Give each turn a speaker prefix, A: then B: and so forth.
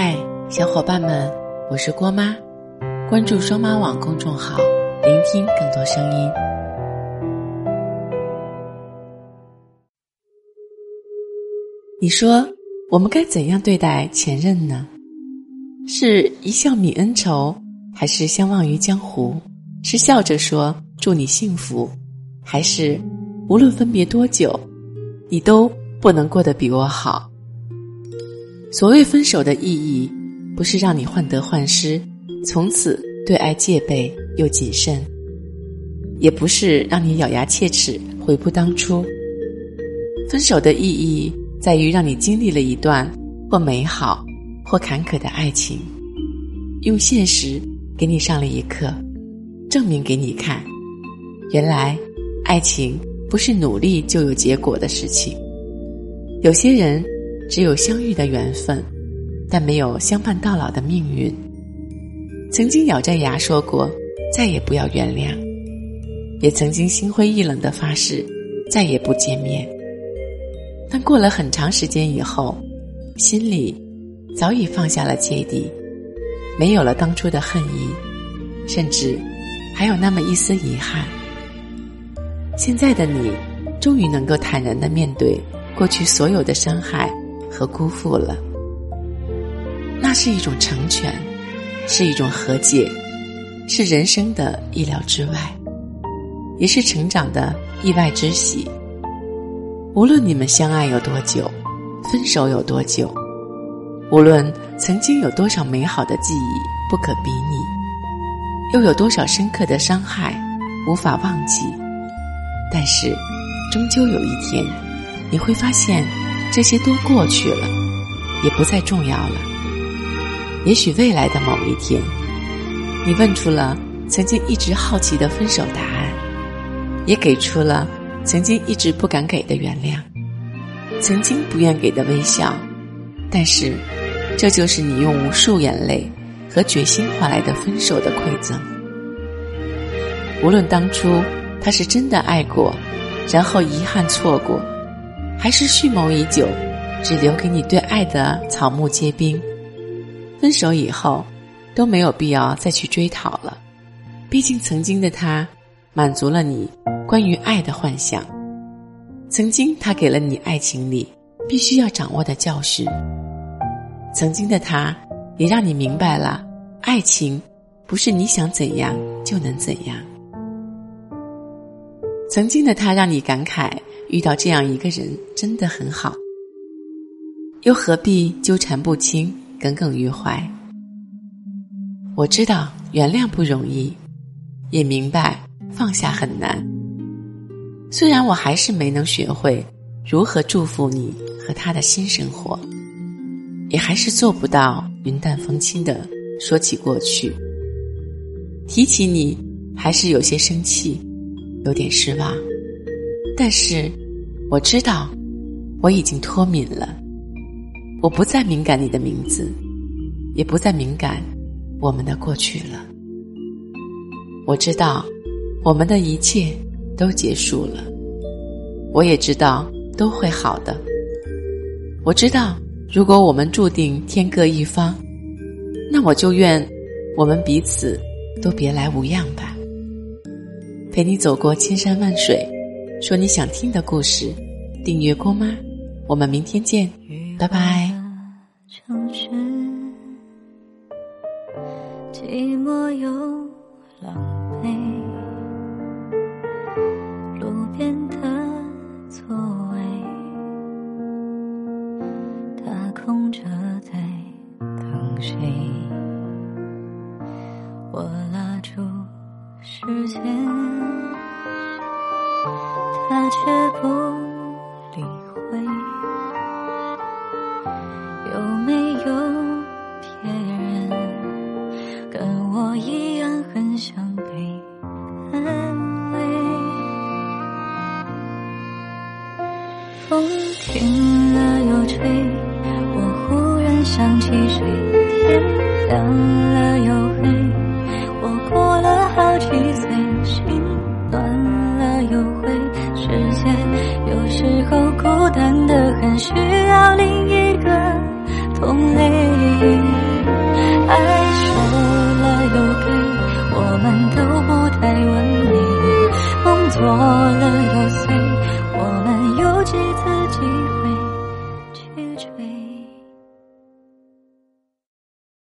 A: 嗨，小伙伴们，我是郭妈，关注双妈网公众号，聆听更多声音。你说，我们该怎样对待前任呢？是一笑泯恩仇，还是相忘于江湖？是笑着说祝你幸福，还是无论分别多久，你都不能过得比我好？所谓分手的意义，不是让你患得患失，从此对爱戒备又谨慎；也不是让你咬牙切齿，悔不当初。分手的意义，在于让你经历了一段或美好或坎坷的爱情，用现实给你上了一课，证明给你看，原来爱情不是努力就有结果的事情。有些人。只有相遇的缘分，但没有相伴到老的命运。曾经咬着牙说过再也不要原谅，也曾经心灰意冷的发誓再也不见面。但过了很长时间以后，心里早已放下了芥蒂，没有了当初的恨意，甚至还有那么一丝遗憾。现在的你，终于能够坦然的面对过去所有的伤害。和辜负了，那是一种成全，是一种和解，是人生的意料之外，也是成长的意外之喜。无论你们相爱有多久，分手有多久，无论曾经有多少美好的记忆不可比拟，又有多少深刻的伤害无法忘记，但是，终究有一天，你会发现。这些都过去了，也不再重要了。也许未来的某一天，你问出了曾经一直好奇的分手答案，也给出了曾经一直不敢给的原谅，曾经不愿给的微笑。但是，这就是你用无数眼泪和决心换来的分手的馈赠。无论当初他是真的爱过，然后遗憾错过。还是蓄谋已久，只留给你对爱的草木皆兵。分手以后，都没有必要再去追讨了。毕竟曾经的他，满足了你关于爱的幻想。曾经他给了你爱情里必须要掌握的教训。曾经的他，也让你明白了，爱情不是你想怎样就能怎样。曾经的他，让你感慨。遇到这样一个人真的很好，又何必纠缠不清、耿耿于怀？我知道原谅不容易，也明白放下很难。虽然我还是没能学会如何祝福你和他的新生活，也还是做不到云淡风轻的说起过去。提起你，还是有些生气，有点失望。但是，我知道，我已经脱敏了。我不再敏感你的名字，也不再敏感我们的过去了。我知道，我们的一切都结束了。我也知道都会好的。我知道，如果我们注定天各一方，那我就愿我们彼此都别来无恙吧。陪你走过千山万水。说你想听的故事，订阅郭妈，我们明天见，
B: 拜拜。城市寂寞又狼狈，路边的座位，他空着在等谁？我拉住时间。风停了又吹我忽然想起谁天亮了又黑我过了好几岁心暖了又灰世界有时候孤单的很需要另一个同类爱输了又给我们都不太完美梦做